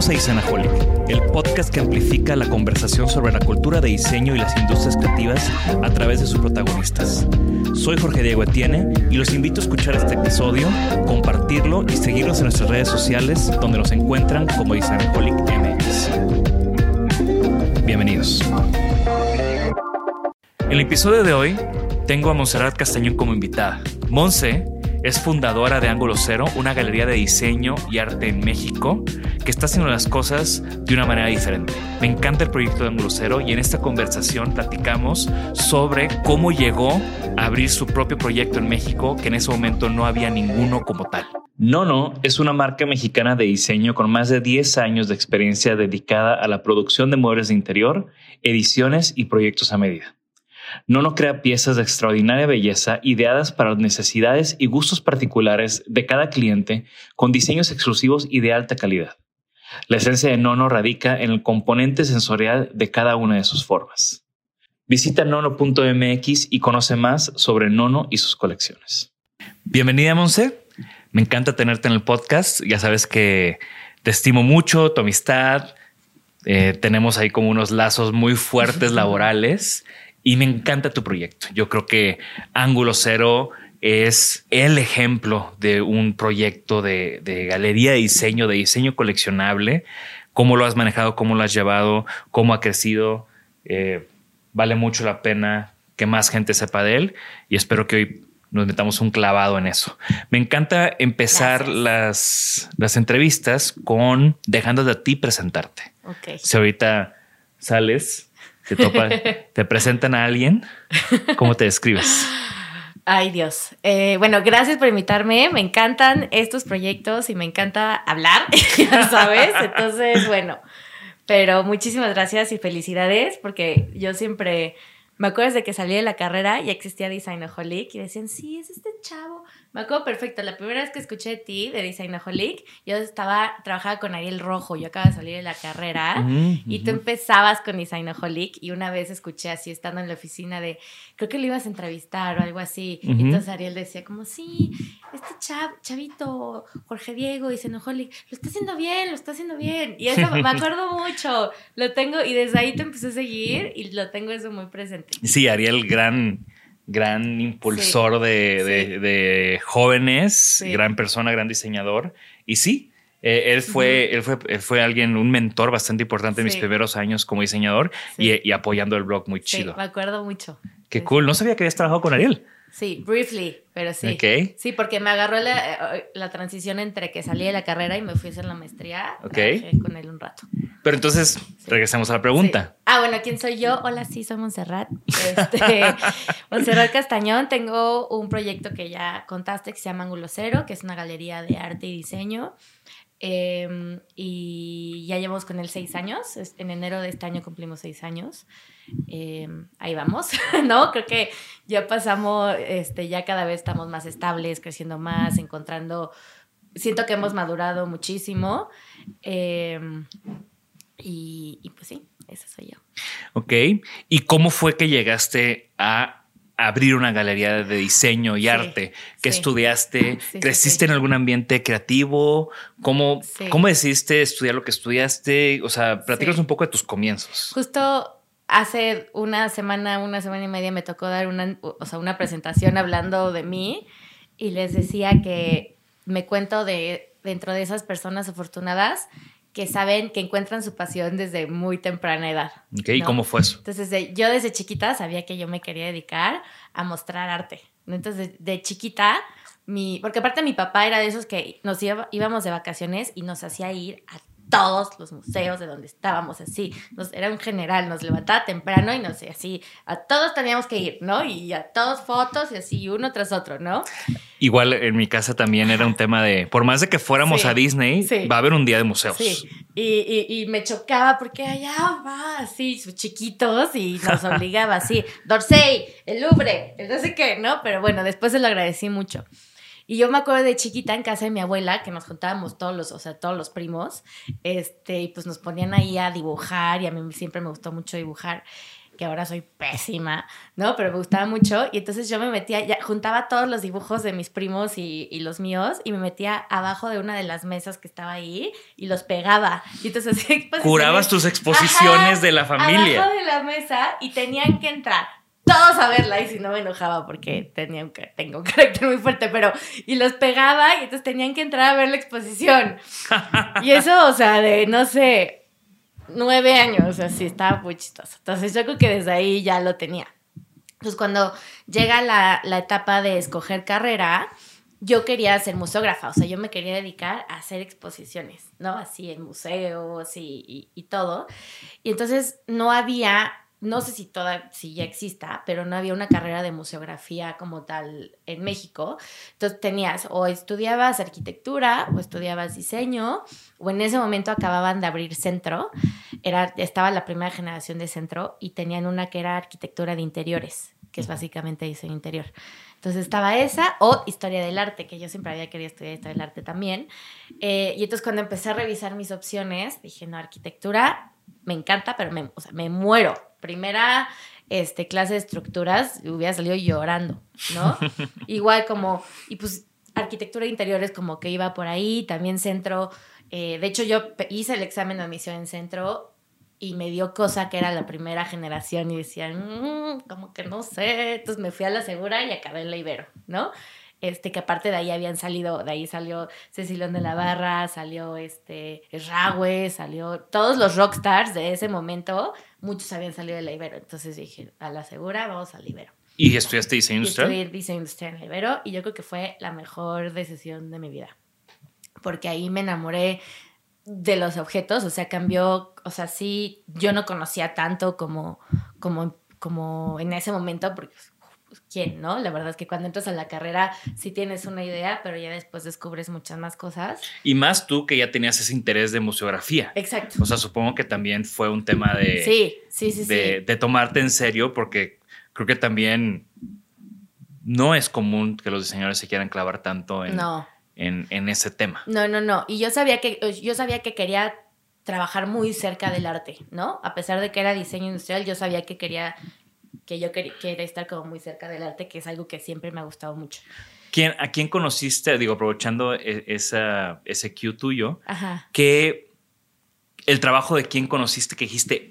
Bienvenidos a Isanaholic, el podcast que amplifica la conversación sobre la cultura de diseño y las industrias creativas a través de sus protagonistas. Soy Jorge Diego Etienne y los invito a escuchar este episodio, compartirlo y seguirnos en nuestras redes sociales donde nos encuentran como Isanaholic MX. Bienvenidos. En el episodio de hoy tengo a Montserrat Castañón como invitada. Monse es fundadora de Ángulo Cero, una galería de diseño y arte en México que está haciendo las cosas de una manera diferente. Me encanta el proyecto de Ángulo Cero y en esta conversación platicamos sobre cómo llegó a abrir su propio proyecto en México, que en ese momento no había ninguno como tal. Nono es una marca mexicana de diseño con más de 10 años de experiencia dedicada a la producción de muebles de interior, ediciones y proyectos a medida. Nono crea piezas de extraordinaria belleza ideadas para las necesidades y gustos particulares de cada cliente con diseños exclusivos y de alta calidad. La esencia de Nono radica en el componente sensorial de cada una de sus formas. Visita nono.mx y conoce más sobre Nono y sus colecciones. Bienvenida, Monse. Me encanta tenerte en el podcast. Ya sabes que te estimo mucho, tu amistad. Eh, tenemos ahí como unos lazos muy fuertes laborales y me encanta tu proyecto. Yo creo que Ángulo Cero es el ejemplo de un proyecto de, galería de diseño, de diseño coleccionable. Cómo lo has manejado, cómo lo has llevado, cómo ha crecido. Eh, vale mucho la pena que más gente sepa de él y espero que hoy nos metamos un clavado en eso. Me encanta empezar las, las entrevistas con dejándote a ti presentarte. Si ahorita sales, te, topa, te presentan a alguien, ¿cómo te describes? Ay Dios. Eh, bueno, gracias por invitarme. Me encantan estos proyectos y me encanta hablar, sabes. Entonces, bueno, pero muchísimas gracias y felicidades porque yo siempre me acuerdo de que salí de la carrera y existía Designaholic y decían, sí, es este chavo me acuerdo perfecto, la primera vez que escuché de ti, de Designaholic, yo estaba, trabajaba con Ariel Rojo, yo acababa de salir de la carrera, y tú empezabas con Designaholic, y una vez escuché así, estando en la oficina de, creo que lo ibas a entrevistar o algo así, y entonces Ariel decía como, sí, este chavito, Jorge Diego, Designaholic, lo está haciendo bien, lo está haciendo bien, y eso me acuerdo mucho, lo tengo, y desde ahí te empecé a seguir, y lo tengo eso muy presente. Sí, Ariel, gran gran impulsor de, jóvenes, gran persona, gran diseñador. Y sí, eh, él, fue, él, fue, fue alguien, un mentor bastante importante en mis primeros años como diseñador y, apoyando el blog muy chido. me acuerdo mucho. Qué cool. No sabía que habías trabajado con Ariel. Sí, briefly, pero sí. Sí, porque me agarró la, transición entre que salí de la carrera y me fui a hacer la maestría. Ok. con él un rato. Pero entonces, regresemos a la pregunta. Sí. Ah, bueno, ¿quién soy yo? Hola, sí, soy Montserrat. Este, Montserrat Castañón. Tengo un proyecto que ya contaste que se llama Ángulo Cero, que es una galería de arte y diseño. Eh, y ya llevamos con él seis años. En enero de este año cumplimos seis años. Eh, ahí vamos, ¿no? Creo que ya pasamos, este, ya cada vez estamos más estables, creciendo más, encontrando. Siento que hemos madurado muchísimo. Eh, y, y, pues sí, esa soy yo. Ok. ¿Y cómo fue que llegaste a abrir una galería de diseño y sí, arte? ¿Qué sí. estudiaste? Sí, ¿Creciste en algún ambiente creativo? ¿Cómo, ¿Cómo decidiste estudiar lo que estudiaste? O sea, platícanos un poco de tus comienzos. Justo hace una semana, una semana y media me tocó dar una, o sea, una presentación hablando de mí y les decía que me cuento de dentro de esas personas afortunadas que saben que encuentran su pasión desde muy temprana edad. Ok, ¿no? ¿y cómo fue eso? Entonces, de, yo desde chiquita sabía que yo me quería dedicar a mostrar arte. Entonces, de, de chiquita, mi, porque aparte mi papá era de esos que nos iba, íbamos de vacaciones y nos hacía ir a todos los museos de donde estábamos, así. Nos, era un general, nos levantaba temprano y no sé, así, a todos teníamos que ir, ¿no? Y a todos fotos y así, uno tras otro, ¿no? Igual en mi casa también era un tema de, por más de que fuéramos sí, a Disney, sí. va a haber un día de museos. Sí, y, y, y me chocaba porque allá va, así, chiquitos y nos obligaba así, Dorsey, el Louvre, el no sé qué, ¿no? Pero bueno, después se lo agradecí mucho. Y yo me acuerdo de chiquita en casa de mi abuela que nos juntábamos todos los, o sea, todos los primos, este, y pues nos ponían ahí a dibujar y a mí siempre me gustó mucho dibujar que ahora soy pésima, ¿no? Pero me gustaba mucho y entonces yo me metía, ya, juntaba todos los dibujos de mis primos y, y, los míos y me metía abajo de una de las mesas que estaba ahí y los pegaba. Y entonces... Curabas tus exposiciones ajá, de la familia. Abajo de la mesa y tenían que entrar todos a verla y si no me enojaba porque tenía un, tengo un carácter muy fuerte, pero y los pegaba y entonces tenían que entrar a ver la exposición. y eso, o sea, de no sé, nueve años, así estaba muy chistoso. Entonces yo creo que desde ahí ya lo tenía. Entonces cuando llega la, la etapa de escoger carrera, yo quería ser museógrafa, o sea, yo me quería dedicar a hacer exposiciones, ¿no? Así en museos y, y, y todo. Y entonces no había no sé si toda, si ya exista, pero no había una carrera de museografía como tal en México. Entonces tenías o estudiabas arquitectura o estudiabas diseño, o en ese momento acababan de abrir centro, era, estaba la primera generación de centro y tenían una que era arquitectura de interiores, que es básicamente diseño interior. Entonces estaba esa o historia del arte, que yo siempre había querido estudiar historia del arte también. Eh, y entonces cuando empecé a revisar mis opciones, dije, no, arquitectura me encanta, pero me, me muero. Primera este, clase de estructuras, hubiera salido llorando, ¿no? Igual como, y pues arquitectura de interiores como que iba por ahí, también centro. Eh, de hecho, yo hice el examen de admisión en centro y me dio cosa que era la primera generación y decían, mmm, como que no sé. Entonces me fui a la segura y acabé en la Ibero, ¿no? este, que aparte de ahí habían salido, de ahí salió Cecilón de la Barra, salió este Rahue, salió todos los rockstars de ese momento, muchos habían salido de la Ibero. Entonces dije, a la segura, vamos al Ibero. ¿Y estudiaste diseño industrial? Estudié diseño industrial en Ibero y yo creo que fue la mejor decisión de mi vida. Porque ahí me enamoré de los objetos, o sea, cambió, o sea, sí, yo no conocía tanto como, como, como en ese momento, porque quién, ¿no? La verdad es que cuando entras a la carrera sí tienes una idea, pero ya después descubres muchas más cosas. Y más tú que ya tenías ese interés de museografía. Exacto. O sea, supongo que también fue un tema de... Sí, sí, sí. De, sí. de tomarte en serio porque creo que también no es común que los diseñadores se quieran clavar tanto en, no. en, en ese tema. No, no, no. Y yo sabía que, yo sabía que quería trabajar muy cerca del arte, ¿no? A pesar de que era diseño industrial, yo sabía que quería que yo quería, quería, estar como muy cerca del arte, que es algo que siempre me ha gustado mucho. ¿Quién, ¿A quién conociste, digo, aprovechando esa, ese cue tuyo, Ajá. que el trabajo de quién conociste que dijiste,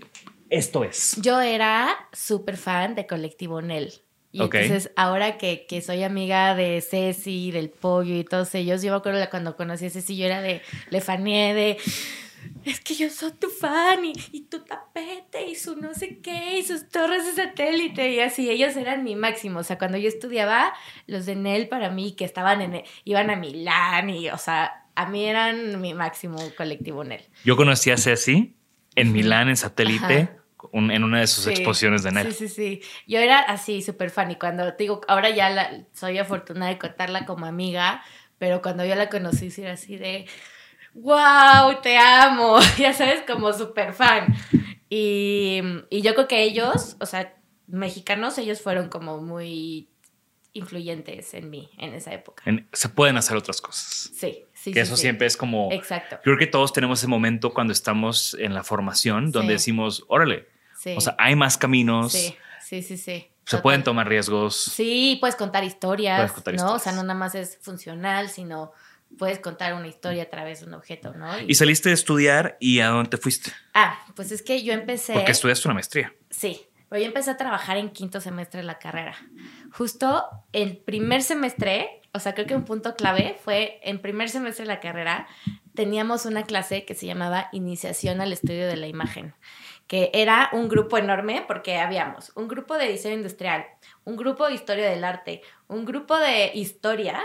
esto es? Yo era súper fan de Colectivo Nel. Y okay. entonces, ahora que, que, soy amiga de Ceci, del Pollo y todos ellos, yo me acuerdo cuando conocí a Ceci, yo era de, le faneé de es que yo soy tu fan y, y, tu tapete y su no sé qué y sus torres de satélite y así, ellos eran mi máximo, o sea, cuando yo estudiaba, los de NEL para mí que estaban en, iban a Milán y, o sea, a mí eran mi máximo colectivo NEL. Yo conocí a Ceci en Milán, en satélite, un- en una de sus Sí, exposiciones de Nel. Sí, sí, sí. Yo era así, súper fan. Y cuando te digo, ahora ya la- soy afortunada de contarla como amiga, pero cuando yo la conocí, sí era así de, wow, te amo. Ya sabes, como súper fan. Y, y yo creo que ellos, o sea, mexicanos, ellos fueron como muy influyentes en mí en esa época. En- se pueden hacer otras cosas. Sí, sí. que sí, eso sí. siempre es como... Exacto. Creo que todos tenemos ese momento cuando estamos en la formación donde Sí. decimos, órale, Sí. o sea, hay más caminos, sí, sí, sí, sí. se Total. pueden tomar riesgos. Sí, puedes contar historias, Puedes contar ¿no? O sea, historias. no nada más es funcional, sino puedes contar una historia a través de un objeto, ¿no? Y saliste de estudiar y a dónde te fuiste? Ah, pues es que yo empecé... Porque estudiaste una maestría. Sí, pero yo empecé a trabajar en quinto semestre de la carrera. Justo el primer semestre, o sea, creo que un punto clave fue en primer semestre de la carrera, teníamos una clase que se llamaba Iniciación al Estudio de la Imagen, que era un grupo enorme porque habíamos un grupo de diseño industrial, un grupo de historia del arte, un grupo de historia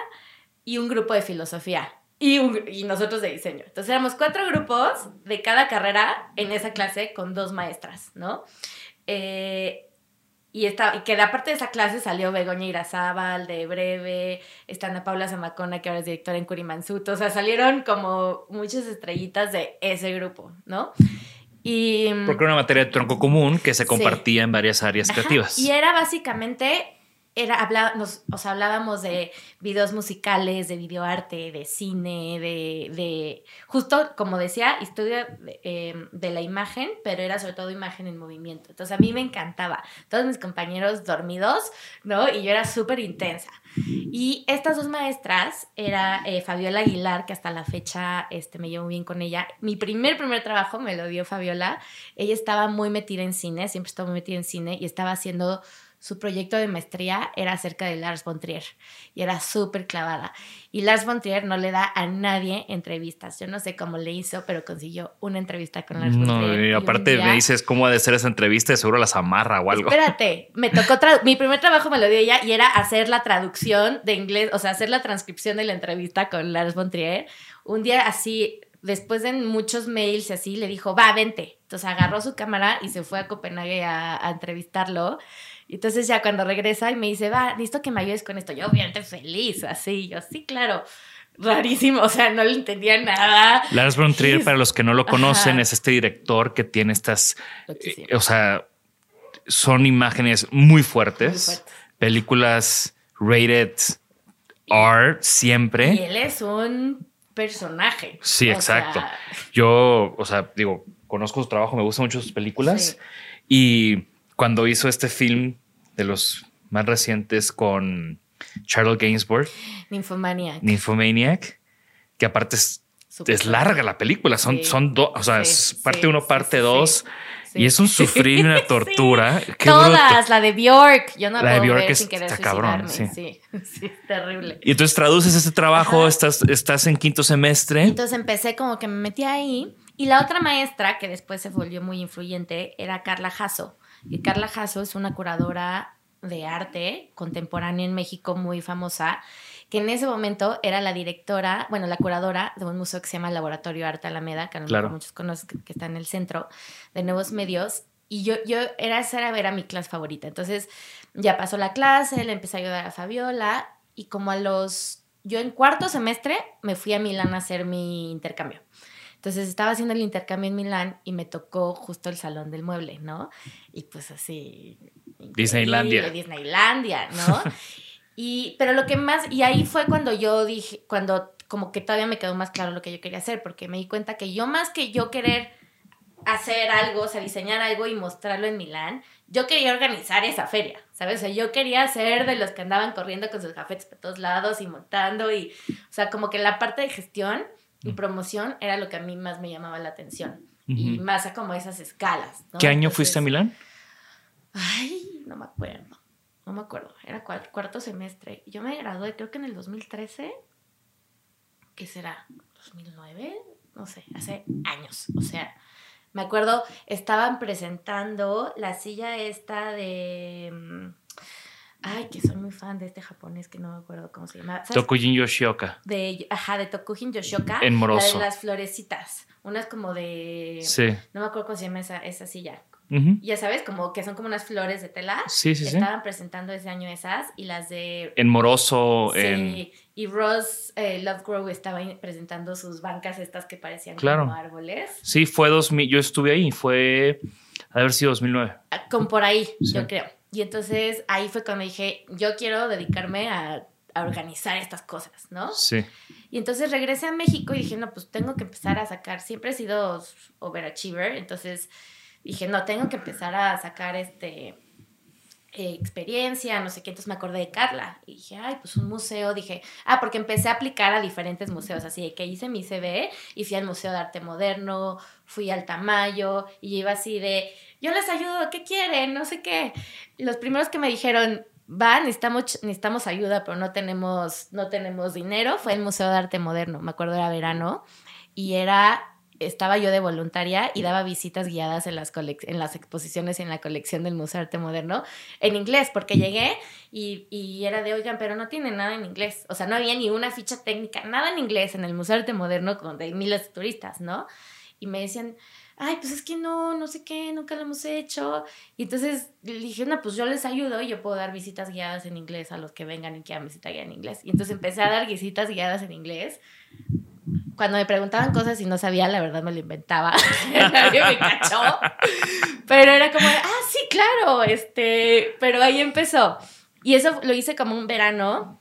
y un grupo de filosofía. Y, un- y nosotros de diseño. Entonces éramos cuatro grupos de cada carrera en esa clase con dos maestras, ¿no? Eh, y, esta, y que de aparte de esa clase salió Begoña Irazábal de Breve, está Ana Paula Zamacona, que ahora es directora en Curimansuto. O sea, salieron como muchas estrellitas de ese grupo, ¿no? Y, Porque era una materia de tronco común que se Sí. compartía en varias áreas Ajá, creativas. Y era básicamente, era, habla- nos, o sea, hablábamos de videos musicales, de videoarte, de cine, de, de justo, como decía, historia de, eh, de la imagen, pero era sobre todo imagen en movimiento. Entonces a mí me encantaba. Todos mis compañeros dormidos, ¿no? Y yo era súper intensa. Y estas dos maestras era eh, Fabiola Aguilar, que hasta la fecha este, me llevo bien con ella. Mi primer, primer trabajo me lo dio Fabiola. Ella estaba muy metida en cine, siempre estaba muy metida en cine y estaba haciendo su proyecto de maestría era acerca de Lars von Trier y era súper clavada. Y Lars von Trier no le da a nadie entrevistas. Yo no sé cómo le hizo, pero consiguió una entrevista con Lars von No, Trier. y aparte día- me dices cómo ha de ser esa entrevista y seguro las amarra o algo. Espérate, me tocó mi primer trabajo me lo dio ella y era hacer la traducción de inglés, o sea, hacer la transcripción de la entrevista con Lars von Trier. Un día así, después de muchos mails y así, le dijo, va, vente. Entonces agarró su cámara y se fue a Copenhague a, a entrevistarlo. Y entonces ya cuando regresa y me dice, va, necesito que me ayudes con esto. Yo obviamente feliz, así, yo sí, claro. Rarísimo, o sea, no le entendía nada. Lars von Trier, para los que no lo conocen, Ajá. es este director que tiene estas, eh, o sea, son imágenes muy fuertes, Muy fuertes. películas rated R Y siempre. él es un personaje. Sí, O exacto. sea, Yo, o sea, digo, conozco su trabajo, me gustan mucho sus películas Sí. y cuando hizo este film de los más recientes con Charlotte Gainsbourg, Ninfomania. Nymphomaniac, que aparte es es larga la película, son, Sí. son dos, o sea, Sí, es parte sí, uno, sí, parte sí, dos, sí. y es un Sí. sufrir y una Sí. tortura. Todas, bruto. la de Bjork. Yo no La de puedo Bjork ver es- sin querer está cabrón. Sí. sí, es terrible. Y entonces traduces este trabajo, Ajá. estás, estás en quinto semestre. Entonces empecé como que me metí ahí. Y la otra maestra, que después se volvió muy influyente, era Carla Jasso. Y Carla Jasso es una curadora de arte contemporánea en México muy famosa, que en ese momento era la directora, bueno, la curadora de un museo que se llama Laboratorio Arte Alameda, que a lo mejor Claro. muchos conocen, que- que está en el centro de Nuevos Medios. Y yo, yo era, esa era, era mi clase favorita. Entonces ya pasó la clase, le empecé a ayudar a Fabiola y como a los, yo en cuarto semestre me fui a Milán a hacer mi intercambio. Entonces estaba haciendo el intercambio en Milán y me tocó justo el salón del mueble, ¿no? Y pues así. Disneylandia. Disneylandia, ¿no? y, pero lo que más, y ahí fue cuando yo dije, cuando como que todavía me quedó más claro lo que yo quería hacer, porque me di cuenta que yo más que yo querer hacer algo, o sea, diseñar algo y mostrarlo en Milán, yo quería organizar esa feria, ¿sabes? O sea, yo quería ser de los que andaban corriendo con sus gafetes por todos lados y montando y, o sea, como que la parte de gestión y promoción era lo que a mí más me llamaba la atención. Y más a como esas escalas. ¿no? ¿Qué año Entonces, fuiste a Milán? Ay, no me acuerdo. No me acuerdo. Era cuarto, cuarto semestre. Yo me gradué, creo que en el 2013. ¿Qué será? ¿2009? No sé, hace años. O sea, me acuerdo, estaban presentando la silla esta de. Ay, que soy muy fan de este japonés que no me acuerdo cómo se llama. ¿Sabes? Tokujin Yoshioka. de, ajá, de Tokujin Yoshioka. En Moroso. La de las florecitas. Unas como de. Sí. No me acuerdo cómo se llama esa, esa silla. Ujú. Ya sabes, como que son como unas flores de tela. Sí, sí, sí. Estaban presentando ese año esas y las de. En Moroso, Sí, en... y Ross eh, Lovegrove estaba presentando sus bancas estas que parecían Claro. como árboles. Sí, fue 2000, yo estuve ahí, fue, de haber sido 2009. Ah, Como por ahí, Sí. yo creo. Y entonces ahí fue cuando dije, yo quiero dedicarme a, a organizar estas cosas, ¿no? Sí, Y entonces regresé a México y dije, no, pues tengo que empezar a sacar, siempre he sido overachiever, entonces dije, no, tengo que empezar a sacar este eh, experiencia, no sé qué, entonces me acordé de Carla y dije, ay, pues un museo, dije, ah, porque empecé a aplicar a diferentes museos, así de que hice mi CV y fui al Museo de Arte Moderno, fui al Tamayo y iba así de, yo les ayudo, ¿qué quieren? No sé qué. Los primeros que me dijeron, va, necesitamos, necesitamos ayuda, pero no tenemos, no tenemos dinero, fue el Museo de Arte Moderno, me acuerdo era verano, y era, estaba yo de voluntaria y daba visitas guiadas en las, en las exposiciones en la colección del Museo de Arte Moderno en inglés, porque llegué y, y era de, oigan, pero no tiene nada en inglés, o sea, no había ni una ficha técnica, nada en inglés en el Museo de Arte Moderno donde hay miles de turistas, ¿no? Y me decían, ay, pues es que no, no sé qué, nunca lo hemos hecho. Y entonces le dije, no, pues yo les ayudo y yo puedo dar visitas guiadas en inglés a los que vengan y quieran visita guiada en inglés. Y entonces empecé a dar visitas guiadas en inglés. Cuando me preguntaban cosas y no sabía, la verdad me lo inventaba. Nadie me cachó. Pero era como, ah, sí, claro, este, pero ahí empezó. Y eso lo hice como un verano.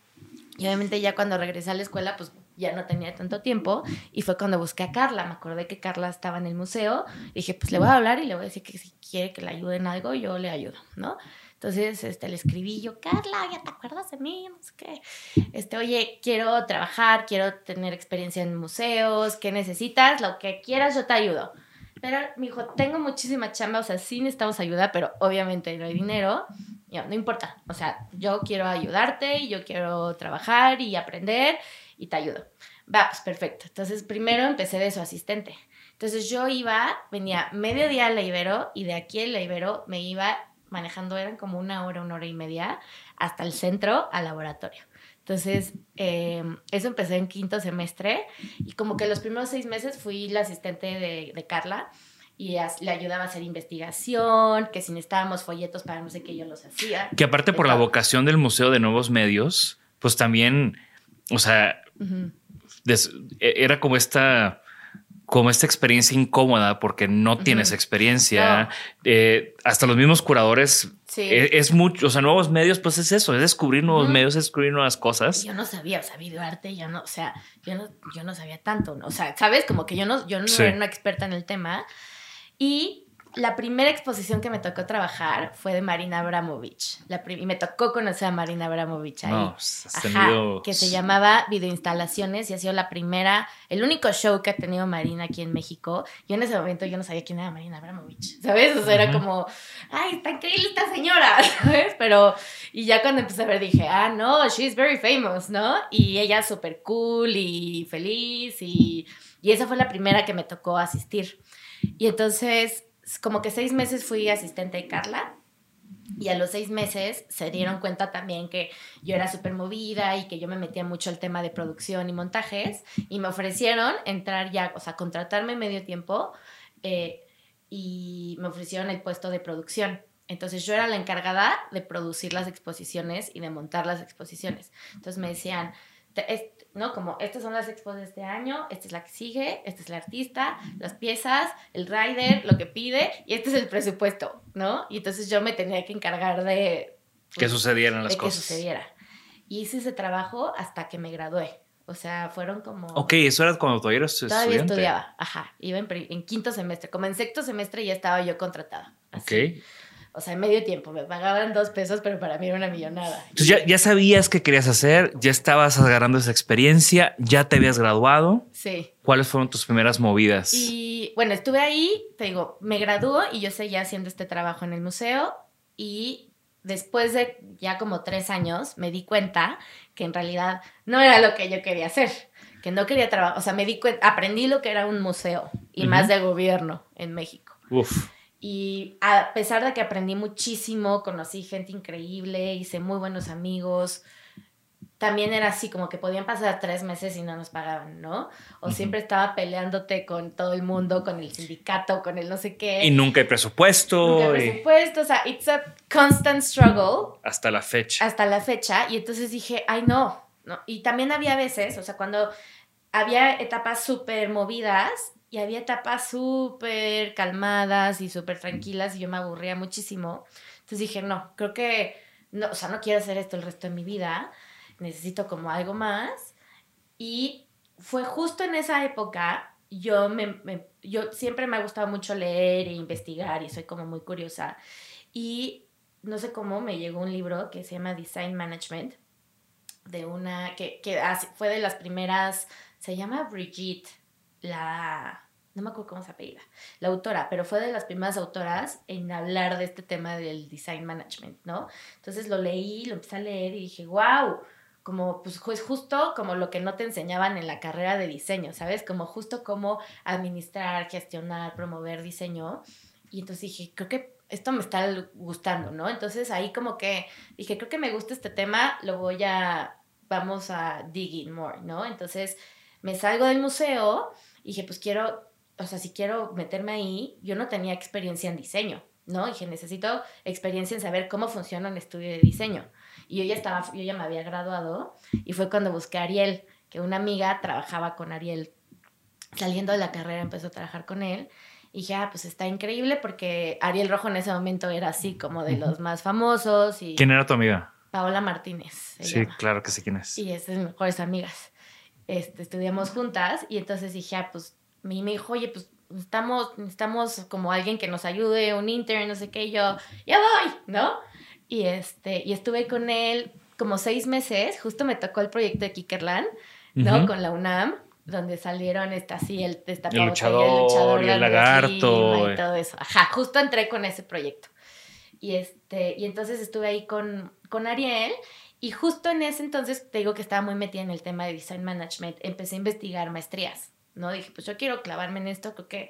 Y obviamente ya cuando regresé a la escuela, pues ya no tenía tanto tiempo. Y fue cuando busqué a Carla. Me acordé que Carla estaba en el museo. Y dije, pues le voy a hablar y le voy a decir que si quiere que le ayude en algo, yo le ayudo, ¿no? Entonces, este, le escribí yo, Carla, ¿ya te acuerdas de mí? No sé qué. Este, oye, quiero trabajar, quiero tener experiencia en museos, ¿qué necesitas? Lo que quieras, yo te ayudo. Pero me dijo, tengo muchísima chamba, o sea, sí necesitamos ayuda, pero obviamente no hay dinero. Yo, no importa, o sea, yo quiero ayudarte y yo quiero trabajar y aprender y te ayudo. Va, pues perfecto. Entonces, primero empecé de su asistente. Entonces, yo iba, venía medio día a la Ibero y de aquí a la Ibero me iba manejando, eran como una hora, una hora y media, hasta el centro, al laboratorio. Entonces, eh, eso empecé en quinto semestre y como que los primeros seis meses fui la asistente de, de Carla y as- le ayudaba a hacer investigación, que si necesitábamos folletos para no sé qué, yo los hacía. que aparte por la vocación del Museo de Nuevos Medios, pues también, o sea, Des- e- era como esta como esta experiencia incómoda porque no tienes experiencia. No. Eh, hasta los mismos curadores Sí. eh, es, mucho, o sea, nuevos medios, pues es eso, es descubrir nuevos medios, es descubrir nuevas cosas. Yo no sabía, o sea, videoarte, yo no, o sea, yo no, yo no sabía tanto, o sea, ¿sabes? Como que yo no, yo no Sí. era una experta en el tema. Y la primera exposición que me tocó trabajar fue de Marina Abramovich. La y me tocó conocer a Marina Abramovich ahí. No, pues, Ajá, tenido- que se llamaba Videoinstalaciones y ha sido la primera, el único show que ha tenido Marina aquí en México. Yo en ese momento yo no sabía quién era Marina Abramovich, ¿sabes? O sea, era Ujú. como, ay, está increíble esta señora, ¿sabes? Pero, y ya cuando empecé a ver dije, ah, no, she's very famous, ¿no? Y ella súper cool y feliz y, y esa fue la primera que me tocó asistir. Y entonces, como que seis meses fui asistente de Carla. Y a los seis meses se dieron cuenta también que yo era súper movida y que yo me metía mucho al tema de producción y montajes. Y me ofrecieron entrar ya, o sea, contratarme medio tiempo eh, y me ofrecieron el puesto de producción. Entonces yo era la encargada de producir las exposiciones y de montar las exposiciones. Entonces me decían, ¿no? Como estas son las expos de este año, esta es la que sigue, esta es la artista, las piezas, el rider, lo que pide y este es el presupuesto, ¿no? Y entonces yo me tenía que encargar de... que pues, sucedieran las de que cosas. sucediera. Y hice ese trabajo hasta que me gradué. O sea, fueron como... Ok, eso era cuando todavía eras Todavía estudiante. estudiaba, ajá. Iba en quinto semestre. Como en sexto semestre ya estaba yo contratada. así. Ok. O sea, en medio tiempo. Me pagaban dos pesos, pero para mí era una millonada. Entonces ya, ya sabías qué querías hacer, ya estabas agarrando esa experiencia, ya te habías graduado. Sí. ¿Cuáles fueron tus primeras movidas? Y bueno, estuve ahí, te digo, me graduó y yo seguía haciendo este trabajo en el museo y después de ya como tres años me di cuenta que en realidad no era lo que yo quería hacer, que no quería trabajar, o sea, me di cuenta, aprendí lo que era un museo y Ujú. más de gobierno en México. Uf. Y a pesar de que aprendí muchísimo, conocí gente increíble, hice muy buenos amigos, también era así, como que podían pasar tres meses y no nos pagaban, ¿no? O siempre estaba peleándote con todo el mundo, con el sindicato, con el no sé qué. Y nunca hay presupuesto. Nunca hay y- presupuesto, o sea, it's a constant struggle Hasta la fecha. hasta la fecha. Y entonces dije, ay, no, no. Y también había veces, o sea, cuando había etapas súper movidas y había etapas súper calmadas y súper tranquilas y yo me aburría muchísimo. Entonces dije, no, creo que, no, o sea, no quiero hacer esto el resto de mi vida. Necesito como algo más. Y fue justo en esa época, yo, me, me- yo siempre me ha gustado mucho leer e investigar y soy como muy curiosa. Y no sé cómo me llegó un libro que se llama Design Management, de una que, que fue de las primeras, se llama Brigitte, la, no me acuerdo cómo se apellida, la autora, pero fue de las primeras autoras en hablar de este tema del design management, ¿no? Entonces lo leí, lo empecé a leer y dije, wow, como pues ju- es justo como lo que no te enseñaban en la carrera de diseño, ¿sabes? Como justo cómo administrar, gestionar, promover diseño. Y entonces dije, creo que esto me está gustando, ¿no? Entonces ahí como que dije, creo que me gusta este tema, lo voy a, vamos a dig in more, ¿no? Entonces me salgo del museo y dije, pues quiero, o sea, si quiero meterme ahí, yo no tenía experiencia en diseño, ¿no? Dije, necesito experiencia en saber cómo funciona un estudio de diseño. Y yo ya estaba, yo ya me había graduado y fue cuando busqué a Ariel, que una amiga trabajaba con Ariel. Saliendo de la carrera empezó a trabajar con él. Y dije, ah, pues está increíble porque Ariel Rojo en ese momento era así como de los más famosos y ¿Quién era tu amiga? Paola Martínez. Sí, llama. claro que sé quién es. Y es de mis mejores amigas. Este, estudiamos juntas y entonces dije, ah, pues, y me dijo, oye, pues necesitamos, necesitamos como alguien que nos ayude, un intern, no sé qué, y yo, ya voy, ¿no? Y, este, y estuve con él como seis meses, justo me tocó el proyecto de Kickerland, ¿no? Con la UNAM, donde salieron esta, así, el destapado, El luchador y el de lagarto, esgrima eh. y todo eso. Ajá, justo entré con ese proyecto. Y, este, y entonces estuve ahí con, con Ariel y justo en ese entonces, te digo que estaba muy metida en el tema de design management, empecé a investigar maestrías, ¿no? Dije, pues yo quiero clavarme en esto, creo que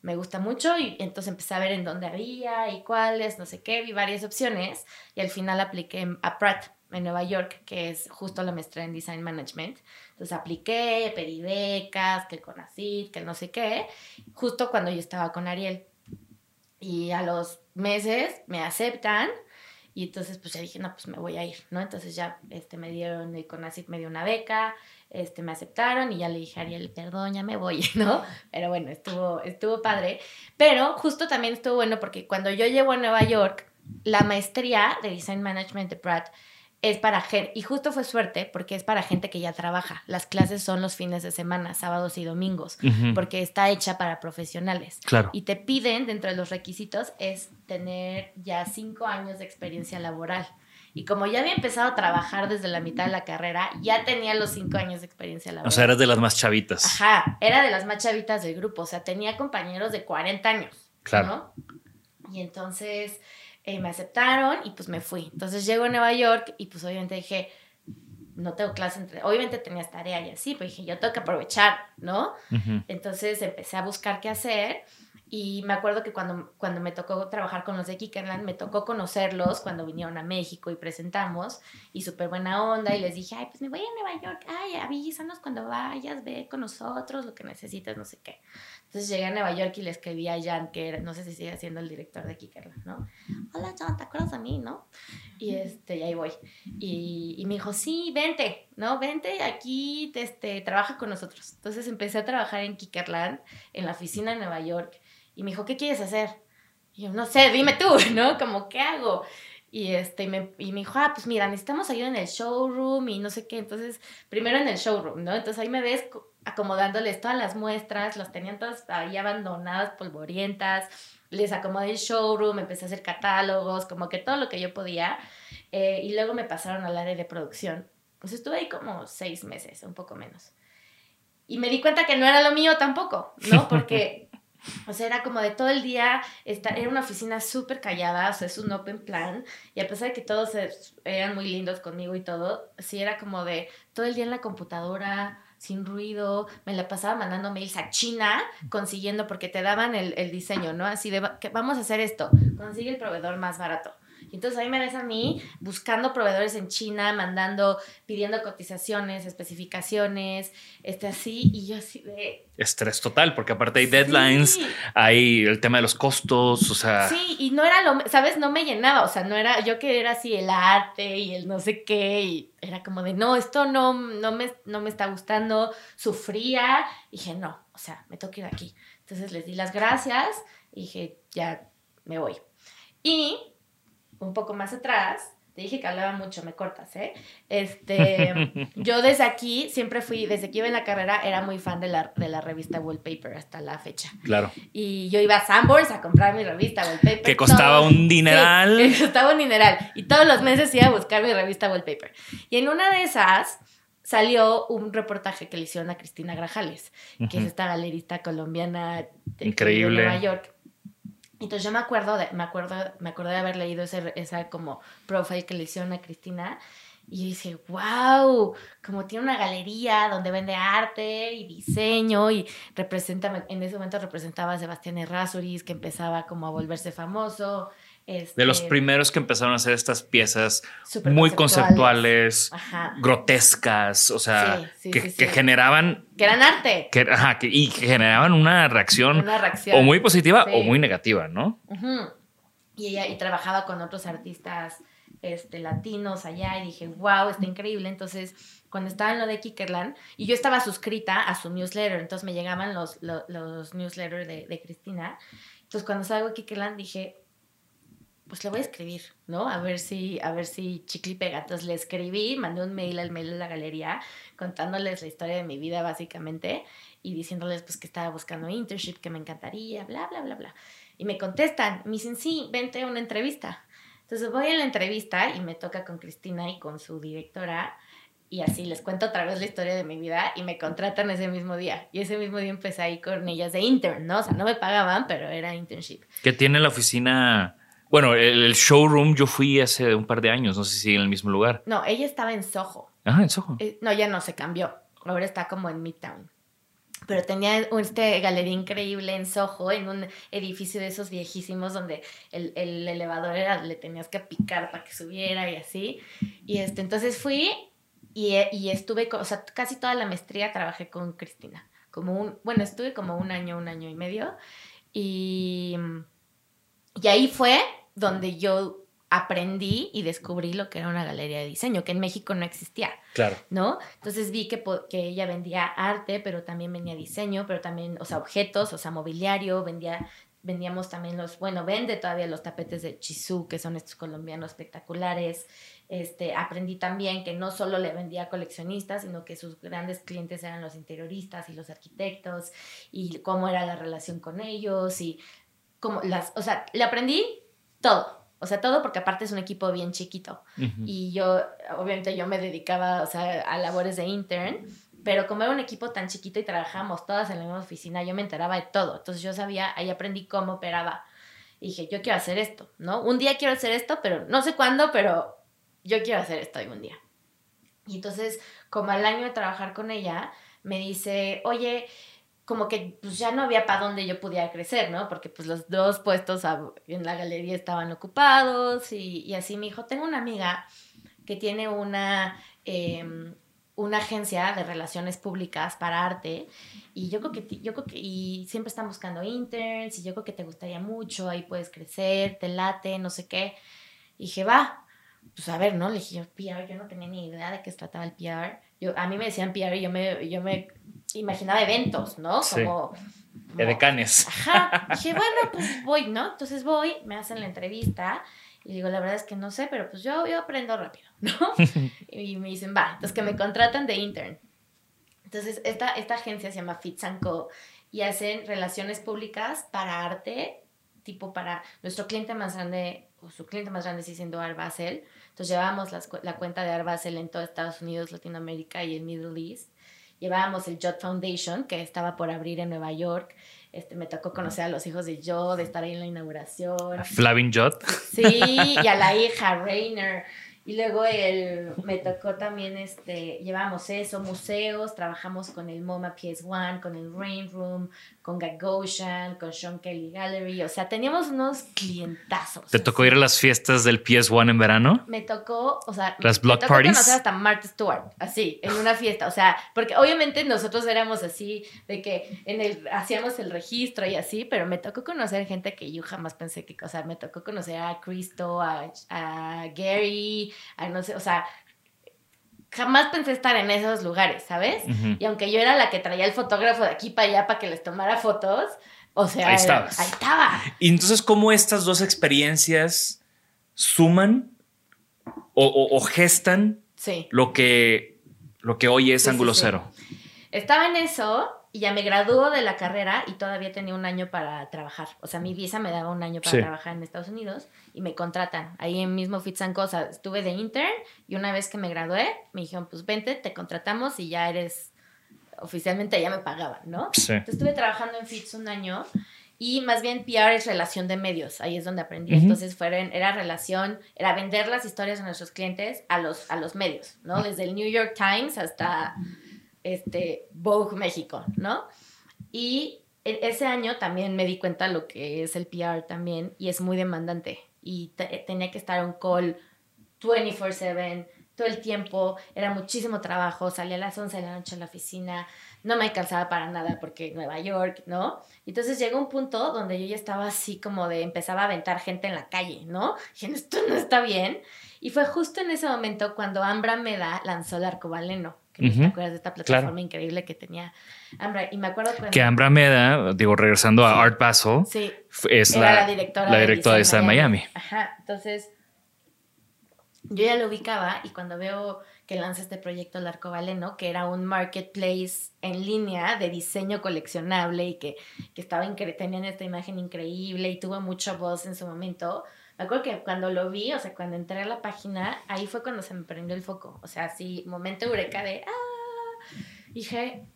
me gusta mucho y entonces empecé a ver en dónde había y cuáles, no sé qué, vi varias opciones y al final apliqué a Pratt en Nueva York, que es justo la maestría en design management. Entonces apliqué, pedí becas, que el CONACYT, que el no sé qué, justo cuando yo estaba con Ariel. Y a los meses me aceptan y entonces pues ya dije, no, pues me voy a ir, ¿no? Entonces ya este, me dieron, el CONACYT me dio una beca, este, me aceptaron y ya le dije a Ariel, perdón, ya me voy, ¿no? Pero bueno, estuvo, estuvo padre. Pero justo también estuvo bueno porque cuando yo llego a Nueva York, la maestría de Design Management de Pratt es para gente, y justo fue suerte porque es para gente que ya trabaja. Las clases son los fines de semana, sábados y domingos, porque está hecha para profesionales. Claro. Y te piden, dentro de los requisitos, es tener ya cinco años de experiencia laboral. Y como ya había empezado a trabajar desde la mitad de la carrera, ya tenía los cinco años de experiencia laboral. O sea, eras de las más chavitas. Ajá, era de las más chavitas del grupo, o sea, tenía compañeros de 40 años. Claro. ¿no? Y entonces eh, me aceptaron y pues me fui. Entonces llego a Nueva York y pues obviamente dije, no tengo clase entre, obviamente tenías tarea y así, pero dije, yo tengo que aprovechar, ¿no? Entonces empecé a buscar qué hacer y me acuerdo que cuando, cuando me tocó trabajar con los de Kickerland, me tocó conocerlos cuando vinieron a México y presentamos y súper buena onda y les dije, ay, pues me voy a Nueva York, ay, avísanos cuando vayas, ve con nosotros lo que necesitas, no sé qué. Entonces llegué a Nueva York y le escribí a Jan, que era, no sé si sigue siendo el director de Kickerland, ¿no? Hola, Jan, ¿te acuerdas de mí, no? Y, este, y ahí voy. Y, y me dijo, sí, vente, ¿no? Vente aquí, te- este, trabaja con nosotros. Entonces empecé a trabajar en Kickerland, en la oficina de Nueva York, y me dijo, ¿qué quieres hacer? Y yo, no sé, dime tú, ¿no? Como, ¿qué hago? Y, este, y, me, y me dijo, ah, pues mira, necesitamos ayuda en el showroom y no sé qué. Entonces, primero en el showroom, ¿no? Entonces ahí me ves co- acomodándoles todas las muestras, las tenían todas ahí abandonadas, polvorientas. Les acomodé el showroom, empecé a hacer catálogos, como que todo lo que yo podía. Eh, y luego me pasaron al área de producción. Pues estuve ahí como seis meses, un poco menos. Y me di cuenta que no era lo mío tampoco, ¿no? Porque, o sea, era como de todo el día, esta, era una oficina súper callada, o sea, es un open plan, y a pesar de que todos eran muy lindos conmigo y todo, sí era como de todo el día en la computadora, sin ruido, me la pasaba mandando mails a China, consiguiendo, porque te daban el, el diseño, ¿no? Así de, que vamos a hacer esto, consigue el proveedor más barato. Entonces ahí me ves a mí buscando proveedores en China, mandando, pidiendo cotizaciones, especificaciones, este así, y yo así de... Estrés total, porque aparte hay deadlines, hay el tema de los costos, o sea... Sí, y no era lo, ¿sabes? No me llenaba, o sea, no era, yo que era así el arte y el no sé qué, y era como de, no, esto no, no, me, no me está gustando, sufría, y dije, no, o sea, me tengo que ir aquí. Entonces les di las gracias y dije, ya me voy. Y un poco más atrás, te dije que hablaba mucho, me cortas, ¿eh? Este, yo desde aquí, siempre fui, desde que iba en la carrera, era muy fan de la, de la revista Wallpaper hasta la fecha. Claro. Y yo iba a Sanborns a comprar mi revista Wallpaper. Que costaba un dineral. que costaba un dineral. Y todos los meses iba a buscar mi revista Wallpaper. Y en una de esas salió un reportaje que le hicieron a Cristina Grajales, que es esta galerista colombiana de, Increíble. Nueva York entonces yo me acuerdo de, me acuerdo, me acuerdo de haber leído ese, esa como profile que le hicieron a Cristina y dije, wow, como tiene una galería donde vende arte y diseño y representa, en ese momento representaba a Sebastián Errázuriz que empezaba como a volverse famoso de los este, primeros que empezaron a hacer estas piezas muy conceptuales, grotescas, o sea, que, generaban... Que eran arte. Que, ajá, y que generaban una reacción, o muy positiva o muy negativa, ¿no? y, ella, y trabajaba con otros artistas este, latinos allá y dije, wow, está increíble. Entonces, cuando estaba en lo de Kickerland, y yo estaba suscrita a su newsletter, entonces me llegaban los, los, newsletters de, de Cristina. Entonces, cuando salgo de Kickerland dije, pues le voy a escribir, ¿no? A ver si, a ver si chicle pega. Entonces le escribí, mandé un mail al mail de la galería contándoles la historia de mi vida básicamente y diciéndoles pues que estaba buscando internship, que me encantaría, bla, bla, bla, bla. Y me contestan, me dicen, sí, vente a una entrevista. Entonces voy a la entrevista y me toca con Cristina y con su directora y así les cuento otra vez la historia de mi vida y me contratan ese mismo día. Y ese mismo día empecé ahí con ellas de intern, ¿no? O sea, no me pagaban, pero era internship. ¿Qué tiene la oficina bueno, el, showroom yo fui hace un par de años, no sé si en el mismo lugar. No, ella estaba en Soho. Ah, en Soho. Eh, no, ya no se cambió. Ahora está como en Midtown. Pero tenía este galería increíble en Soho, en un edificio de esos viejísimos donde el, elevador era, le tenías que picar para que subiera y así. Y este, entonces fui y, y estuve, o sea, casi toda la maestría trabajé con Cristina. Como un, bueno, estuve como un año, un año y medio. Y, y ahí fue donde yo aprendí y descubrí lo que era una galería de diseño, que en México no existía. Claro. ¿No? Entonces vi que, que ella vendía arte, pero también vendía diseño, pero también, o sea, objetos, o sea, mobiliario, vendía vendíamos también los, bueno, vende todavía los tapetes de Chisú, que son estos colombianos espectaculares. Este, aprendí también que no solo le vendía a coleccionistas, sino que sus grandes clientes eran los interioristas y los arquitectos, y cómo era la relación con ellos, y cómo las, o sea, le aprendí todo. O sea, todo porque aparte es un equipo bien chiquito. Y yo, obviamente yo me dedicaba, o sea, a labores de intern, pero como era un equipo tan chiquito y trabajamos todas en la misma oficina, yo me enteraba de todo. Entonces yo sabía, ahí aprendí cómo operaba. Y dije, yo quiero hacer esto, ¿no? Un día quiero hacer esto, pero no sé cuándo, pero yo quiero hacer esto algún día. Y entonces, como al año de trabajar con ella, me dice, oye, como que pues ya no había para dónde yo pudiera crecer, ¿no? Porque pues los dos puestos en la galería estaban ocupados y, y así me dijo, tengo una amiga que tiene una, em, una agencia de relaciones públicas para arte y yo creo que yo creo que y siempre están buscando interns y yo creo que te gustaría mucho, ahí puedes crecer, te late, no sé qué. Y dije, va, pues a ver, ¿no? Le dije yo, PR, yo no tenía ni idea de qué se trataba el PR. Yo, a mí me decían PR y yo me, yo me imaginaba eventos, ¿no? Como... de canes. Ajá. Dije, bueno, pues voy, ¿no? Entonces voy, me hacen la entrevista y digo, la verdad es que no sé, pero pues yo, yo aprendo rápido, ¿no? y me dicen, va, entonces que me contratan de intern. Entonces, esta, esta agencia se llama Fits Co. y hacen relaciones públicas para arte, tipo para nuestro cliente más grande, o su cliente más grande sigue siendo Art Basel. Entonces, llevábamos la cuenta de Art Basel en todo Estados Unidos, Latinoamérica y el Middle East llevábamos el Jot Foundation, que estaba por abrir en Nueva York. Este, me tocó conocer a los hijos de Jot, de estar ahí en la inauguración. A Flavin Jot. Sí, y a la hija Rainer. Y luego el, me tocó también, este, llevamos eso, museos, trabajamos con el MoMA PS1, con el Rain Room, con Gagosian, con Sean Kelly Gallery, o sea, teníamos unos clientazos. ¿Te tocó ir a las fiestas del PS1 en verano? Me tocó, o sea, las me block tocó parties. conocer hasta Martha Stewart, así, en una fiesta, o sea, porque obviamente nosotros éramos así, de que en el, hacíamos el registro y así, pero me tocó conocer gente que yo jamás pensé que, o sea, me tocó conocer a Cristo, a, a Gary, a no sé, o sea, jamás pensé estar en esos lugares, ¿sabes? Y aunque yo era la que traía el fotógrafo de aquí para allá para que les tomara fotos, o sea, Ahí estabas. ahí estaba. Y entonces, ¿cómo estas dos experiencias suman o, o- o gestan Sí. lo que, lo que hoy es sí, ángulo sí. cero? Estaba en eso y ya me graduó de la carrera y todavía tenía un año para trabajar. O sea, mi visa me daba un año para Sí. trabajar en Estados Unidos y me contratan. Ahí en mismo Fits and Co. O sea, estuve de intern y una vez que me gradué, me dijeron, pues vente, te contratamos y ya eres, oficialmente ya me pagaban, ¿no? Sí. Entonces estuve trabajando en Fits un año y más bien PR es relación de medios, ahí es donde aprendí. Entonces fueron, era relación, era vender las historias de nuestros clientes a los, a los medios, ¿no? Desde el New York Times hasta este, Vogue México, ¿no? Y e- ese año también me di cuenta lo que es el PR también y es muy demandante y te- tenía que estar on call 24/7 todo el tiempo, era muchísimo trabajo, salía a las 11 de la noche a la oficina, no me alcanzaba para nada porque Nueva York, ¿no? Entonces llegó un punto donde yo ya estaba así como de empezaba a aventar gente en la calle, ¿no? Dije, esto no está bien. Y fue justo en ese momento cuando Ambra Meda lanzó el arcobaleno. Que Ujú. te acuerdas de esta plataforma Claro. increíble que tenía Ambra. Y me acuerdo cuando... Que Ambra Meda, digo, regresando a Art Basel, Sí, es era la, la, directora, la directora de esta Miami. Ajá, entonces yo ya lo ubicaba y cuando veo que lanza este proyecto El Arcobaleno, que era un marketplace en línea de diseño coleccionable y que, que estaba tenían esta imagen increíble y tuvo mucha voz en su momento. Me acuerdo que cuando lo vi, o sea, cuando entré a la página, ahí fue cuando se me prendió el foco. O sea, así, momento eureka de, ah, dije,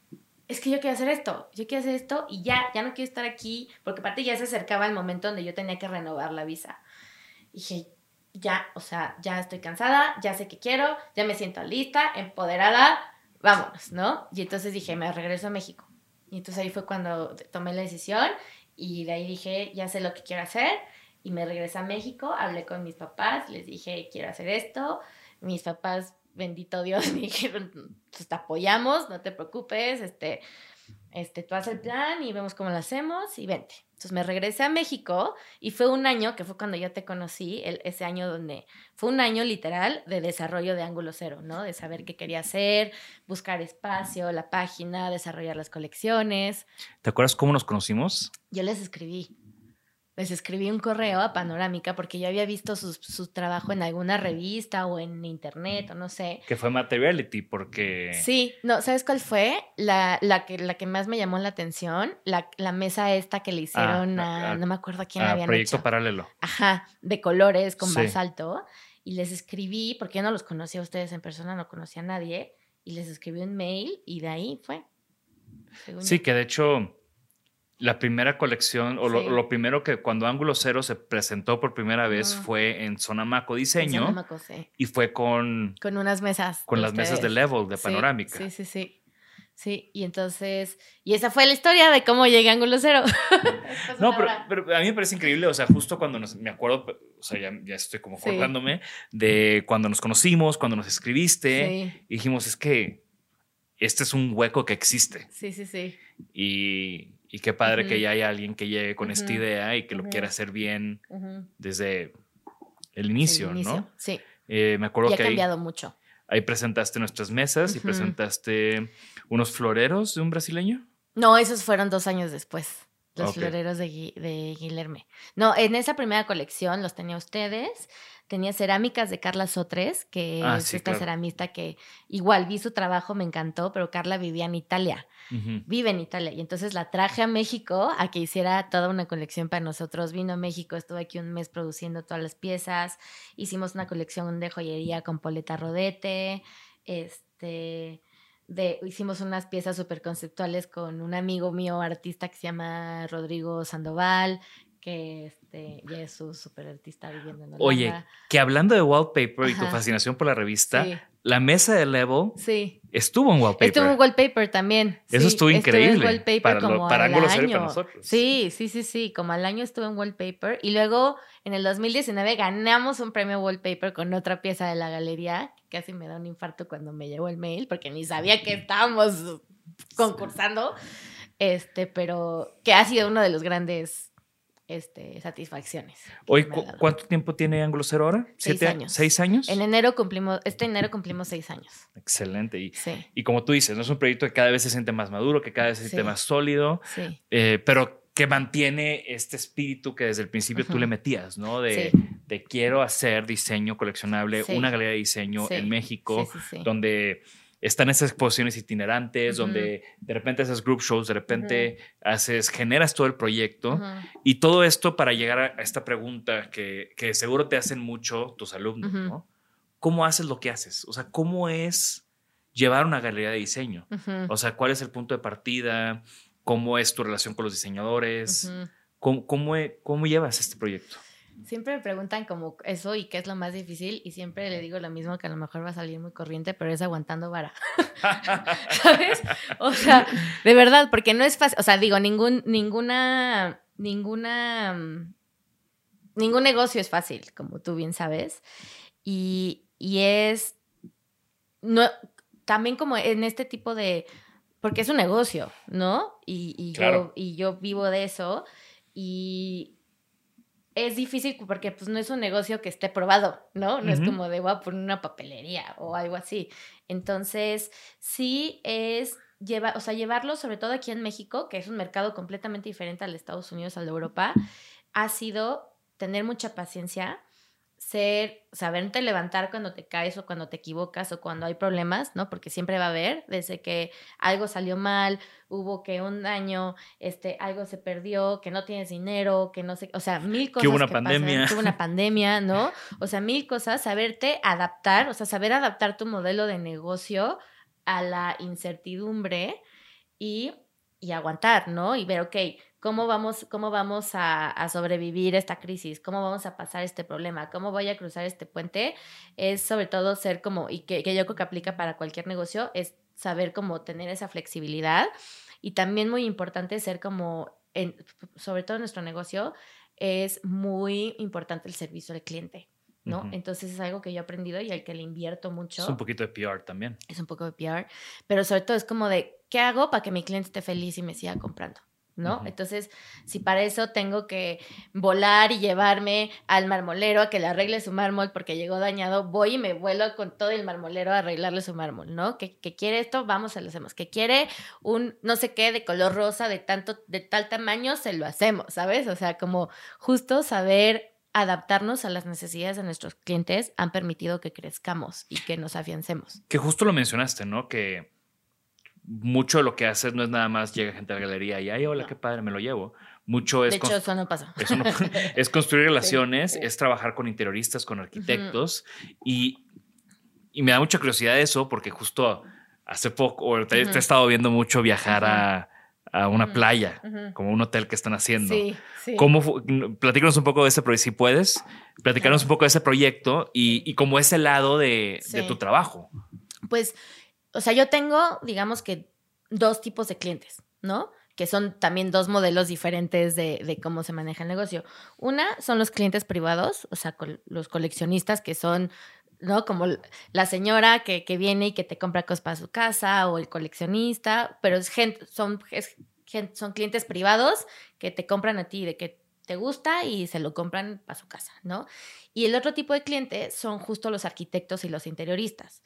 es que yo quiero hacer esto, yo quiero hacer esto y ya, ya no quiero estar aquí, porque aparte ya se acercaba el momento donde yo tenía que renovar la visa. Dije, ya, o sea, ya estoy cansada, ya sé qué quiero, ya me siento lista, empoderada, vámonos, ¿no? Y entonces dije, me regreso a México. Y entonces ahí fue cuando tomé la decisión y de ahí dije, ya sé lo que quiero hacer y me regresé a México, hablé con mis papás, les dije, quiero hacer esto. Mis papás, bendito Dios, me dijeron, pues te apoyamos, no te preocupes, este, este, tú haz el plan y vemos cómo lo hacemos y vente. Entonces me regresé a México y fue un año, que fue cuando yo te conocí, el- ese año donde fue un año literal de desarrollo de ángulo cero, ¿no? De saber qué quería hacer, buscar espacio, la página, desarrollar las colecciones. ¿Te acuerdas cómo nos conocimos? Yo les escribí. Les escribí un correo a Panorámica porque yo había visto su, su trabajo en alguna revista o en internet o no sé. Que fue Materiality, porque... Sí, no, ¿sabes cuál fue? La, la, que, la que más me llamó la atención, la, la mesa esta que le hicieron Ah, a, ah, no me acuerdo a quién la Ah, habían proyecto hecho. paralelo. Ajá, de colores con Sí. basalto. Y les escribí, porque yo no los conocía a ustedes en persona, no conocía a nadie, y les escribí un mail y de ahí fue. Sí, yo. que de hecho la primera colección, o lo, Sí. lo primero que cuando Ángulo Cero se presentó por primera vez fue en Sonamaco En Diseño Sonamaco, sí. y fue con, Con unas mesas. con las mesas de. Level, de Sí, Panorámica. Sí, sí, sí. Sí, y entonces, y esa fue la historia de cómo llegué a Ángulo Cero. No, pero, pero a mí me parece increíble, o sea, justo cuando nos, me acuerdo, o sea, ya, ya estoy como acordándome de cuando nos conocimos, cuando nos escribiste, Sí, y dijimos, es que este es un hueco que existe. sí, sí, sí. Y, y qué padre que ya haya alguien que llegue con esta idea y que lo quiera hacer bien desde el inicio, el inicio, ¿no? Sí, Eh, me acuerdo y ha que ahí, cambiado mucho. ahí presentaste nuestras mesas y presentaste unos floreros de un brasileño. No, esos fueron dos años después. Los floreros de, de Guilherme. No, en esa primera colección los tenía ustedes. Tenía cerámicas de Carla Sotres, que Ah, es sí, esta claro. ceramista que igual vi su trabajo, me encantó, pero Carla vivía en Italia. Vive en Italia. Y entonces la traje a México a que hiciera toda una colección para nosotros. Vino a México, estuve aquí un mes produciendo todas las piezas. Hicimos una colección de joyería con Poleta Rodete. Este. De, hicimos unas piezas súper conceptuales con un amigo mío, artista que se llama Rodrigo Sandoval, que este, ya es su super artista viviendo en Holanda. Oye, que hablando de wallpaper y tu fascinación por la revista, Sí. la mesa de Level Sí. estuvo en wallpaper. Estuvo en wallpaper también. Eso sí, estuvo increíble en wallpaper para lo- como para al y para año. nosotros. Sí, sí, sí, sí. Como al año estuve en wallpaper. Y luego en el 2019 ganamos un premio wallpaper con otra pieza de la galería. Casi me da un infarto cuando me llegó el mail porque ni sabía que estábamos concursando. Este, pero que ha sido uno de los grandes este, satisfacciones. Hoy, cu-. ¿cuánto tiempo tiene Ángulo Cero ahora? Seis ¿Siete años. ¿Seis años? En enero cumplimos, este enero cumplimos seis años. Excelente. Y, Sí, y como tú dices, no es un proyecto que cada vez se siente más maduro, que cada vez se siente Sí. más sólido, sí. eh, pero que mantiene este espíritu que desde el principio tú le metías, ¿no? De, de quiero hacer diseño coleccionable, una galería de diseño en México, donde están esas exposiciones itinerantes, donde de repente haces group shows, de repente haces, generas todo el proyecto. Y todo esto para llegar a esta pregunta que, que seguro te hacen mucho tus alumnos. ¿Cómo haces lo que haces? O sea, ¿cómo es llevar una galería de diseño? O sea, ¿cuál es el punto de partida? ¿Cómo es tu relación con los diseñadores? ¿Cómo, cómo, cómo llevas este proyecto? Siempre me preguntan como eso y qué es lo más difícil y siempre le digo lo mismo que a lo mejor va a salir muy corriente, pero es aguantando vara. ¿Sabes? O sea, de verdad, porque no es fácil, o sea, digo, ningún ninguna ninguna mm, ningún negocio es fácil, como tú bien sabes. Y, y es no también como en este tipo de porque es un negocio, ¿no? Y, y Claro. yo, y yo vivo de eso y es difícil porque pues no es un negocio que esté probado, ¿no? No es como de voy a poner una papelería o algo así. Entonces, sí es llevar, o sea, llevarlo sobre todo aquí en México, que es un mercado completamente diferente al de Estados Unidos, al de Europa, ha sido tener mucha paciencia, ser, saberte levantar cuando te caes o cuando te equivocas o cuando hay problemas, ¿no? Porque siempre va a haber, desde que algo salió mal, hubo que un año, este, algo se perdió, que no tienes dinero, que no sé, o sea, mil cosas. hubo una pandemia. que hubo una pandemia, ¿no? O sea, mil cosas, saberte adaptar, o sea, saber adaptar tu modelo de negocio a la incertidumbre y, y aguantar, ¿no? Y ver, ok, ¿cómo vamos, cómo vamos a, a sobrevivir esta crisis? ¿Cómo vamos a pasar este problema? ¿Cómo voy a cruzar este puente? Es sobre todo ser como, y que, que yo creo que aplica para cualquier negocio, es saber cómo tener esa flexibilidad y también muy importante ser como, en, sobre todo en nuestro negocio, es muy importante el servicio al cliente, ¿no? Ujú. Entonces es algo que yo he aprendido y al que le invierto mucho Es un poquito de PR también. es un poco de PR, pero sobre todo es como de, ¿qué hago para que mi cliente esté feliz y me siga comprando? ¿No? Entonces, si para eso tengo que volar y llevarme al marmolero a que le arregle su mármol porque llegó dañado, voy y me vuelo con todo el marmolero a arreglarle su mármol, ¿no? Que, que quiere esto, vamos, se lo hacemos. Que quiere un no sé qué de color rosa de tanto, de tal tamaño, se lo hacemos, ¿sabes? O sea, como justo saber adaptarnos a las necesidades de nuestros clientes han permitido que crezcamos y que nos afiancemos. Que justo lo mencionaste, ¿no? Que mucho de lo que haces no es nada más llega gente a la galería y, ay, hola, No. qué padre, me lo llevo. Mucho es, De hecho, eso no pasa. eso no- es construir relaciones, sí. es trabajar con interioristas, con arquitectos y, y me da mucha curiosidad eso porque justo hace poco, o te, he estado viendo mucho viajar a, a una playa, como un hotel que están haciendo. Sí, sí. ¿Cómo platícanos un poco de ese proyecto, si puedes, platicarnos un poco de ese proyecto y, y como ese lado de, de tu trabajo. Pues, o sea, yo tengo, digamos que, dos tipos de clientes, ¿no? Que son también dos modelos diferentes de, cómo se maneja el negocio. Una son los clientes privados, o sea, los coleccionistas que son, ¿no? Como la señora que, que viene y que te compra cosas para su casa o el coleccionista, pero es gente, son, son clientes privados que te compran a ti de que te gusta y se lo compran para su casa, ¿no? Y el otro tipo de cliente son justo los arquitectos y los interioristas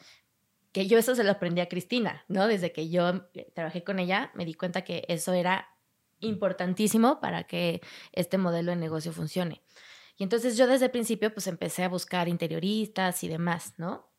que yo eso se lo aprendí a Cristina, ¿no? Desde que yo eh, trabajé con ella, me di cuenta que eso era importantísimo para que este modelo de negocio funcione. Y entonces yo desde el principio pues empecé a buscar interioristas y demás, ¿no?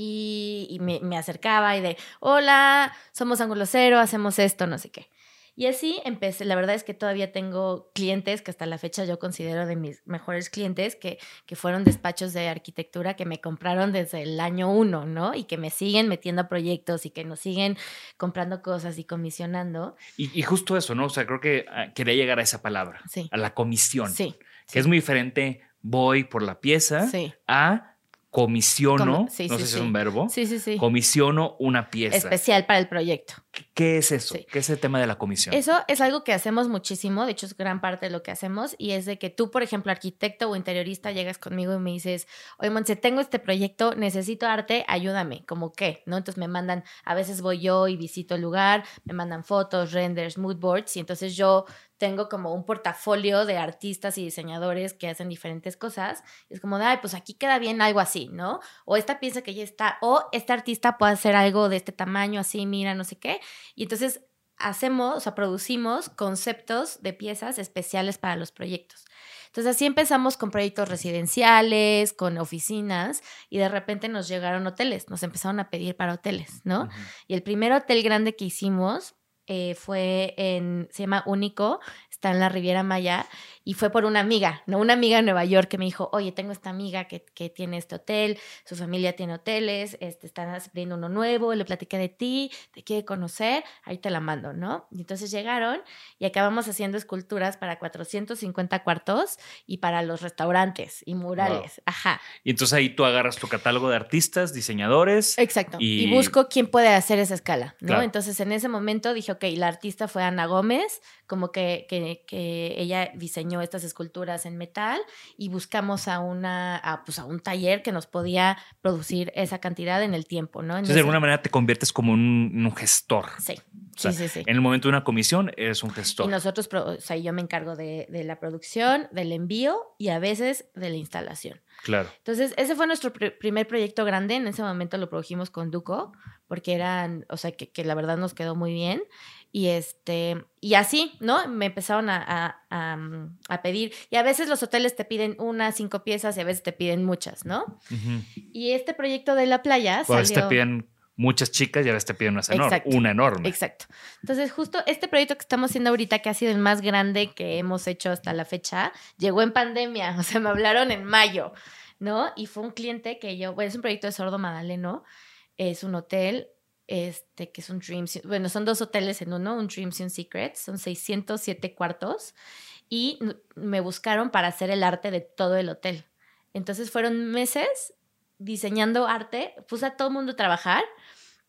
Y, me, me acercaba y de, hola, somos Ángulo Cero, hacemos esto, no sé qué. Y así empecé, la verdad es que todavía tengo clientes que hasta la fecha yo considero de mis mejores clientes, que, que fueron despachos de arquitectura que me compraron desde el año uno, ¿no? Y que me siguen metiendo a proyectos y que nos siguen comprando cosas y comisionando. Y, y justo eso, ¿no? O sea, creo que ah, quería llegar a esa palabra, Sí. a la comisión, Sí. que es muy diferente voy por la pieza Sí. a comisiono, sí, no sí, sé si es un verbo, Sí, sí, sí. comisiono una pieza. Especial para el proyecto. ¿Qué es eso? ¿Qué es el tema de la comisión? Eso es algo que hacemos muchísimo, de hecho es gran parte de lo que hacemos y es de que tú, por ejemplo, arquitecto o interiorista, llegas conmigo y me dices, oye, Monse, tengo este proyecto, necesito arte, ayúdame, como qué, ¿no? Entonces me mandan, a veces voy yo y visito el lugar, me mandan fotos, renders, mood boards y entonces yo tengo como un portafolio de artistas y diseñadores que hacen diferentes cosas. Es como de, ay, pues aquí queda bien algo así, ¿no? O esta pieza que ya está, o este artista puede hacer algo de este tamaño, así, mira, no sé qué. Y entonces hacemos, o sea, producimos conceptos de piezas especiales para los proyectos. Entonces así empezamos con proyectos residenciales, con oficinas y de repente nos llegaron hoteles, nos empezaron a pedir para hoteles, ¿no? Y el primer hotel grande que hicimos eh, fue en, se llama Único, está en la Riviera Maya y fue por una amiga, ¿no? Una amiga en Nueva York que me dijo, oye, tengo esta amiga que, que tiene este hotel, su familia tiene hoteles, este, están abriendo uno nuevo, le platiqué de ti, te quiere conocer, ahí te la mando, ¿no? Y entonces llegaron y acabamos haciendo esculturas para 450 cuartos y para los restaurantes y murales, ajá. Y entonces ahí tú agarras tu catálogo de artistas, diseñadores. Exacto. Y- Y, busco quién puede hacer esa escala, ¿no? Claro. Entonces en ese momento dije, ok, la artista fue Ana Gómez, como que, que, que ella diseñó estas esculturas en metal y buscamos a una, a, pues a un taller que nos podía producir esa cantidad en el tiempo, ¿no? En Entonces, de alguna manera te conviertes como un, un gestor. Sí, O sea, sí, sí, sí. En el momento de una comisión, eres un gestor. Y nosotros, o sea, yo me encargo de, de la producción, del envío y a veces de la instalación. Claro. Entonces, ese fue nuestro pr- primer proyecto grande. En ese momento lo produjimos con Duco, porque eran, o sea, que, que la verdad nos quedó muy bien. Y este, y así, ¿no? Me empezaron a, a- a, mm, a pedir. Y a veces los hoteles te piden una, cinco piezas y a veces te piden muchas, ¿no? Y este proyecto de la playa a veces te salió- piden muchas chicas y a veces te piden unas enormes. Una enorme. Exacto. Entonces, justo este proyecto que estamos haciendo ahorita, que ha sido el más grande que hemos hecho hasta la fecha, llegó en pandemia. O sea, me hablaron en mayo, ¿no? Y fue un cliente que yo, bueno, es un proyecto de Sordo Madaleno, es un hotel, este, que es Dreams, bueno, son dos hoteles en uno, un Dreams y un Secret, son 607 cuartos, y me buscaron para hacer el arte de todo el hotel. Entonces fueron meses diseñando arte, puse a todo el mundo a trabajar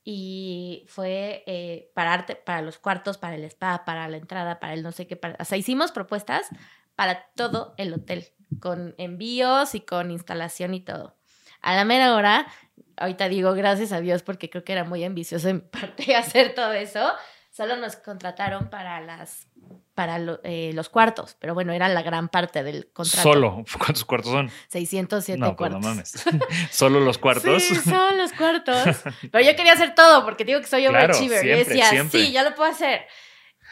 y fue eh, para arte, para los cuartos, para el spa, para la entrada, para el no sé qué, para, o sea, hicimos propuestas para todo el hotel, con envíos y con instalación y todo. A la mera hora, ahorita digo gracias a Dios porque creo que era muy ambicioso en parte hacer todo eso, solo nos contrataron para las para lo- eh, los cuartos, pero bueno, era la gran parte del contrato. Solo. ¿Cuántos cuartos son? 607 no, pues cuartos. no mames. Solo los cuartos. Sí, son los cuartos. Pero yo quería hacer todo porque digo que soy Claro, overachiever. y siempre, decía, siempre. sí, ya lo puedo hacer.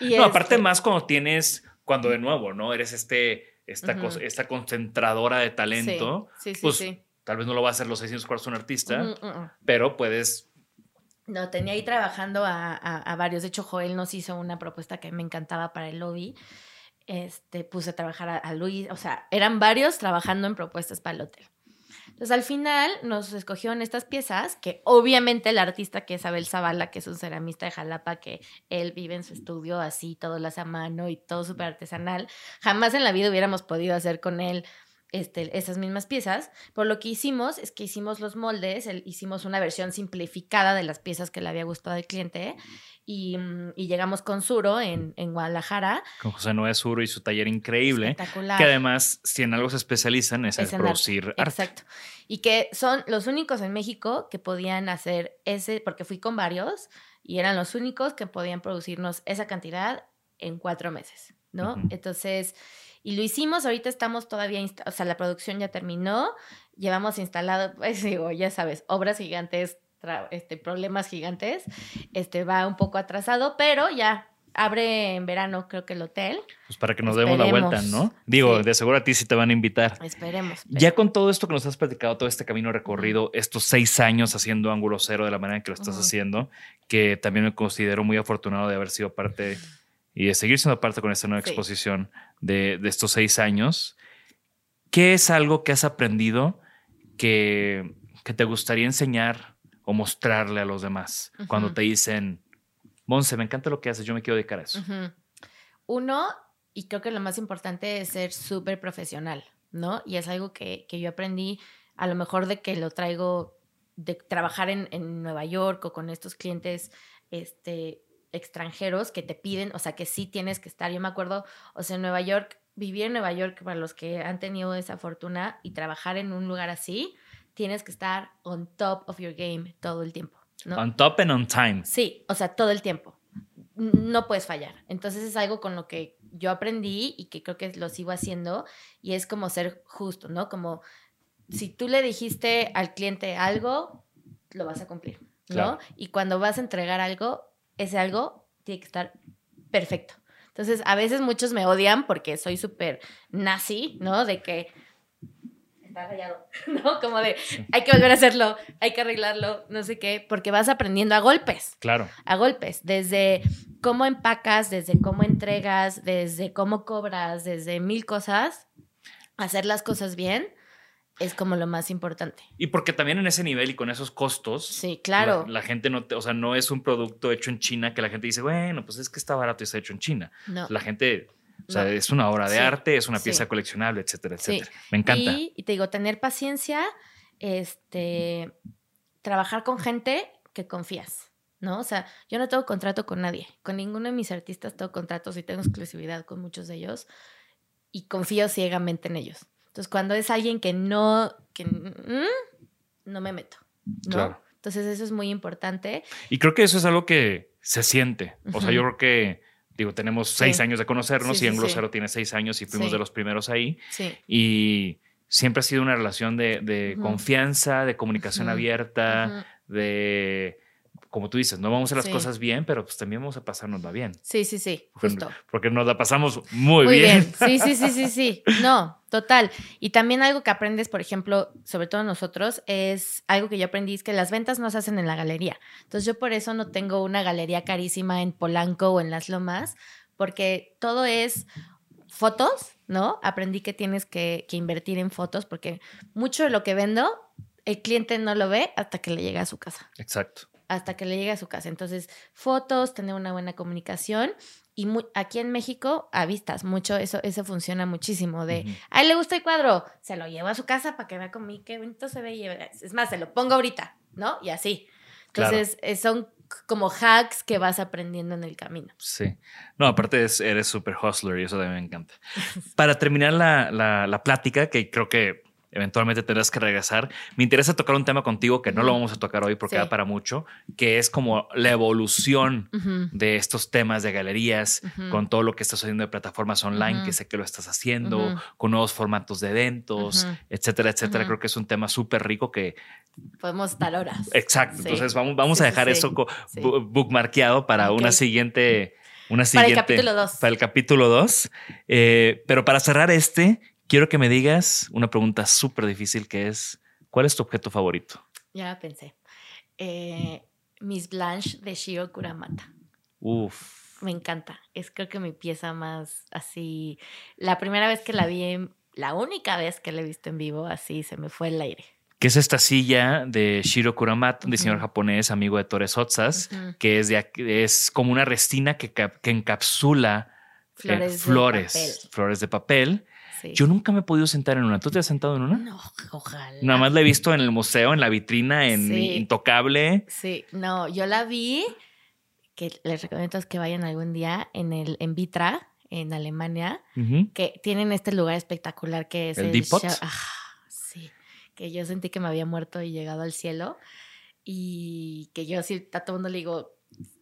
Y No, aparte este, más cuando tienes, cuando de nuevo, ¿no? Eres este, esta, cosa- esta concentradora de talento. Sí, sí, sí. pues sí. Tal vez no lo va a hacer los 600 cuartos un artista, Ujú, ujú. pero puedes. No, tenía ahí trabajando a, a- a varios. De hecho, Joel nos hizo una propuesta que me encantaba para el lobby. Este, puse a trabajar a, a Luis. O sea, eran varios trabajando en propuestas para el hotel. Entonces, al final nos escogieron estas piezas que obviamente el artista que es Abel Zavala, que es un ceramista de Jalapa, que él vive en su estudio así, todo lo hace a mano y todo súper artesanal, jamás en la vida hubiéramos podido hacer con él este, esas mismas piezas. Por lo que hicimos es que hicimos los moldes, el- hicimos una versión simplificada de las piezas que le había gustado al cliente y, mm, y llegamos con Suro en, en Guadalajara. Con José Noé Suro y su taller increíble. Espectacular. Que además, si en algo se especializan, es, Es en producir arte. Exacto. Y que son los únicos en México que podían hacer ese, porque fui con varios, y eran los únicos que podían producirnos esa cantidad en cuatro meses, ¿no? Ujú. Entonces, y lo hicimos, ahorita estamos todavía, o sea, la producción ya terminó, llevamos instalado, pues digo, ya sabes, obras gigantes, este, problemas gigantes, este va un poco atrasado, pero ya abre en verano creo que el hotel, Pues para que nos demos la vuelta. ¿no? Digo, Sí. de seguro a ti sí te van a invitar. esperemos. Ya con todo esto que nos has platicado, todo este camino recorrido, estos seis años haciendo ángulo cero de la manera en que lo estás haciendo, que también me considero muy afortunado de haber sido parte y de seguir siendo parte con esta nueva Sí. exposición de, de estos seis años. ¿Qué es algo que has aprendido que, que te gustaría enseñar o mostrarle a los demás cuando te dicen, Monse, me encanta lo que haces, yo me quiero dedicar a eso? Uno, y creo que lo más importante es ser súper profesional, ¿no? Y es algo que, que yo aprendí a lo mejor de que lo traigo de trabajar en, en Nueva York o con estos clientes este, extranjeros que te piden, o sea, que sí tienes que estar. Yo me acuerdo, o sea, en Nueva York, vivir en Nueva York, para los que han tenido esa fortuna y trabajar en un lugar así, tienes que estar on top of your game todo el tiempo, ¿no? On top and on time. Sí, o sea, todo el tiempo. No puedes fallar. Entonces es algo con lo que yo aprendí y que creo que lo sigo haciendo y es como ser justo, ¿no? Como si tú le dijiste al cliente algo, lo vas a cumplir, ¿no? Claro. Y cuando vas a entregar algo, ese algo tiene que estar perfecto. Entonces, a veces muchos me odian porque soy súper nazi, ¿no? De que está rayado, ¿no? Como de hay que volver a hacerlo, hay que arreglarlo, no sé qué, porque vas aprendiendo a golpes Claro. a golpes, desde cómo empacas, desde cómo entregas, desde cómo cobras, desde mil cosas, hacer las cosas bien es como lo más importante. Y porque también en ese nivel y con esos costos, Sí, claro. la, la gente no, te- o sea, no es un producto hecho en China que la gente dice, bueno, pues es que está barato y está hecho en China. No. La gente, o sea, No. es una obra de Sí, arte, es una sí. pieza coleccionable, etcétera, Sí. etcétera. Me encanta. Y, y te digo, tener paciencia, este, trabajar con gente que confías, ¿no? O sea, yo no tengo contrato con nadie, con ninguno de mis artistas tengo contratos y tengo exclusividad con muchos de ellos y confío ciegamente en ellos. Entonces, cuando es alguien que no, que mm, no me meto, ¿no? Claro. Entonces, eso es muy importante. Y creo que eso es algo que se siente. O sea, yo creo que, digo, tenemos seis Sí. años de conocernos Sí, y sí, Anglo sí. Tiene seis años y fuimos de los primeros ahí. Sí. Y siempre ha sido una relación de, de confianza, de comunicación abierta, de, como tú dices, no vamos a hacer las Sí. cosas bien, pero pues también vamos a pasárnosla bien. Sí, sí, sí, Porque, justo. porque nos la pasamos muy, Muy bien. bien. Sí, sí, sí, sí, sí. No, total. Y también algo que aprendes, por ejemplo, sobre todo nosotros, es algo que yo aprendí, es que las ventas no se hacen en la galería. Entonces yo por eso no tengo una galería carísima en Polanco o en Las Lomas, porque todo es fotos, ¿no? Aprendí que tienes que, que invertir en fotos, porque mucho de lo que vendo, el cliente no lo ve hasta que le llega a su casa Exacto. Hasta que le llegue a su casa. Entonces, fotos, tener una buena comunicación. Y aquí en México, a vistas, mucho, eso, eso funciona muchísimo. De, a él le gusta el cuadro, se lo llevo a su casa para que vea conmigo qué bonito se ve. y- Es más, se lo pongo ahorita, ¿no? Y así. Claro. Entonces, eh, son como hacks que vas aprendiendo en el camino. Sí. No, aparte es- eres súper hustler y eso también me encanta. Para terminar la, la- la plática, que creo que eventualmente tendrás que regresar, me interesa tocar un tema contigo que no lo vamos a tocar hoy porque Sí. da para mucho, que es como la evolución de estos temas de galerías, con todo lo que estás haciendo de plataformas online, que sé que lo estás haciendo, con nuevos formatos de eventos, etcétera, etcétera. Creo que es un tema súper rico que, Podemos estar horas. exacto. Sí. Entonces vamos, vamos Sí, a dejar eso bookmarkeado para una siguiente. Una Para el siguiente, capítulo dos. Para el capítulo 2. pero para cerrar este, quiero que me digas una pregunta súper difícil que es, ¿cuál es tu objeto favorito? Ya pensé. Eh, Miss Blanche de Shiro Kuramata. Uf. Me encanta. Es creo que mi pieza más así. La primera vez que la vi, en- la única vez que la he visto en vivo, así se me fue el aire. que es esta silla de Shiro Kuramata, un diseñador Ujú. japonés, amigo de Torres Otsas, que es, de, es como una resina que, que encapsula eh, Flores. de flores, papel. flores de papel. Sí. Yo nunca me he podido sentar en una. ¿Tú te has sentado en una? No, ojalá. Nada más la he visto en el museo, en la vitrina, en Sí. Intocable. Sí, no, yo la vi, que les recomiendo que vayan algún día en el en Vitra, en Alemania, que tienen este lugar espectacular que es ¿El el, Ah, sí, que yo sentí que me había muerto y llegado al cielo y que yo sí a todo mundo le digo,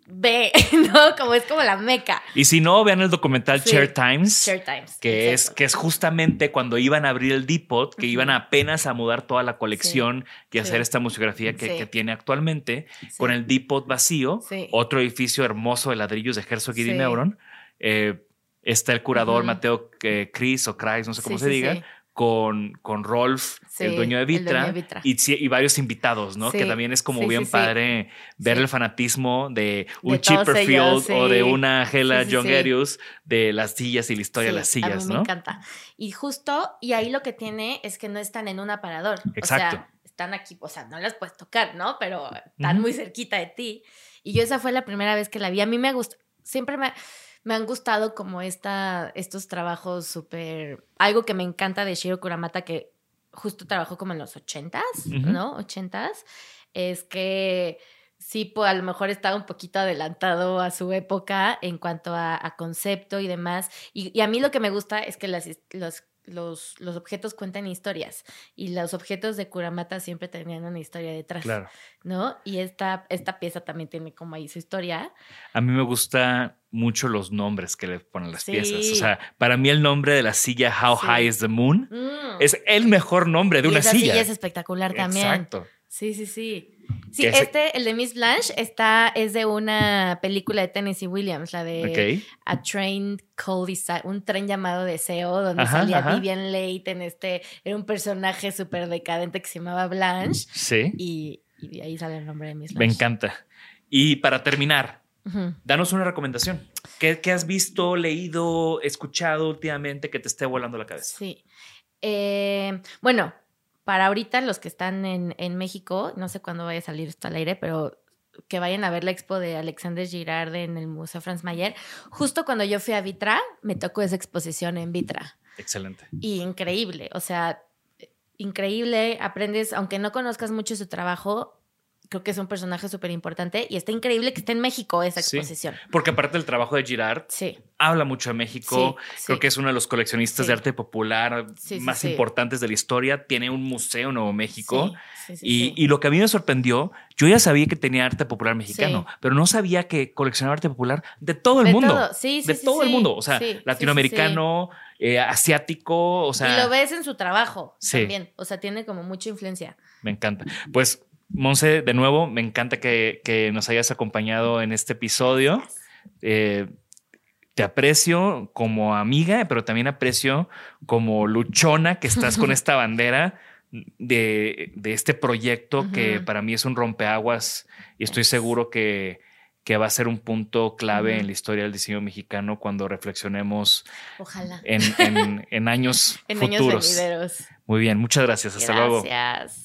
ve, ¿no? Como es como la meca. Y si no, vean el documental Sí. Share Times. Share Times. que es, que es justamente cuando iban a abrir el Depot, que iban apenas a mudar toda la colección y hacer Sí. esta museografía que, tiene actualmente, con el Depot vacío, otro edificio hermoso de ladrillos de Herzog y Sí. Meuron. Eh, está el curador. Mateo eh, Cris o Kreis, no sé cómo se diga, sí. Con, con Rolf, Sí, el dueño de dueño Vitra, de Vitra. Y, varios invitados, ¿no? Sí, Que también es como sí, bien padre ver el fanatismo de un De Chipperfield ellos, o de una Hela sí. Jongerius de las sillas y la historia de las sillas, a mí ¿no? me encanta. Y justo, y ahí lo que tiene es que no están en un aparador. Exacto. O sea, están aquí, o sea, no las puedes tocar, ¿no? Pero están muy cerquita de ti. Y yo esa fue la primera vez que la vi. A mí me gusta, siempre me, me han gustado como esta, estos trabajos súper... Algo que me encanta de Shiro Kuramata, que justo trabajó como en los ochentas, Ujú. ¿no? Ochentas, es que sí, pues a lo mejor estaba un poquito adelantado a su época en cuanto a, a concepto y demás. Y, y a mí lo que me gusta es que las, los, los, los objetos cuentan historias y los objetos de Kuramata siempre tenían una historia detrás, Claro. ¿no? Y esta, esta pieza también tiene como ahí su historia. A mí me gusta mucho los nombres que le ponen las Sí. piezas. O sea, para mí el nombre de la silla How Sí. High is the Moon Mm. es el mejor nombre de y una esa silla. es espectacular también. Exacto. Sí, sí, sí. Sí, este, el de Miss Blanche, está, es de una película de Tennessee Williams, la de. A Train Called Desi- un tren llamado Deseo, donde Ajá, salía ajá. Vivian Leigh en este, era un personaje súper decadente que se llamaba Blanche, Sí. y, y de ahí sale el nombre de Miss Me Blanche. encanta. Y para terminar, Danos una recomendación. ¿Qué, qué has visto, leído, escuchado últimamente que te esté volando la cabeza? Sí. Eh, bueno, para ahorita los que están en, en México, no sé cuándo vaya a salir esto al aire, pero que vayan a ver la expo de Alexander Girard en el Museo Franz Mayer. Justo cuando yo fui a Vitra, me tocó esa exposición en Vitra. Excelente. Y increíble, o sea, increíble, aprendes, aunque no conozcas mucho su trabajo, creo que es un personaje súper importante y está increíble que esté en México esa Sí. exposición. Porque aparte del trabajo de Girard, Sí, habla mucho de México. Sí, Creo que es uno de los coleccionistas de arte popular más importantes de la historia. Tiene un museo en Nuevo México. sí, sí, sí, y, y lo que a mí me sorprendió, yo ya sabía que tenía arte popular mexicano, pero no sabía que coleccionaba arte popular de todo el De mundo. todo, sí, sí, de todo el mundo. O sea, latinoamericano, eh, asiático, o sea. y lo ves en su trabajo Sí. también. O sea, tiene como mucha influencia. Me encanta. Pues, Monse, de nuevo, me encanta que, que nos hayas acompañado en este episodio. Eh, te aprecio como amiga, pero también aprecio como luchona que estás con esta bandera de, de este proyecto que para mí es un rompeaguas y estoy seguro que, que va a ser un punto clave en la historia del diseño mexicano cuando reflexionemos Ojalá. en, en- en años en años futuros. venideros. Muy bien, muchas gracias. Hasta luego. Gracias.